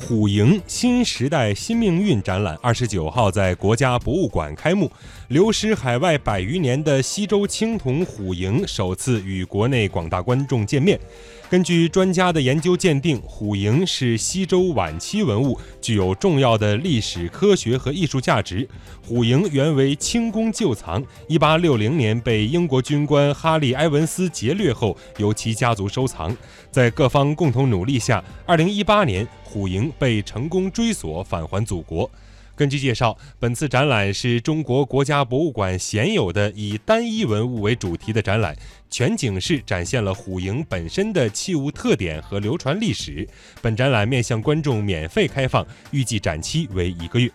虎营新时代新命运展览二十九号在国家博物馆开幕，流失海外百余年的西周青铜虎营首次与国内广大观众见面。根据专家的研究鉴定，虎营是西周晚期文物，具有重要的历史、科学和艺术价值。虎营原为清宫旧藏，一八六零年被英国军官哈利·埃文斯劫掠后，由其家族收藏。在各方共同努力下，二零一八年虎营被成功追索返还祖国。根据介绍，本次展览是中国国家博物馆鲜有的以单一文物为主题的展览，全景式展现了虎营本身的器物特点和流传历史。本展览面向观众免费开放，预计展期为一个月。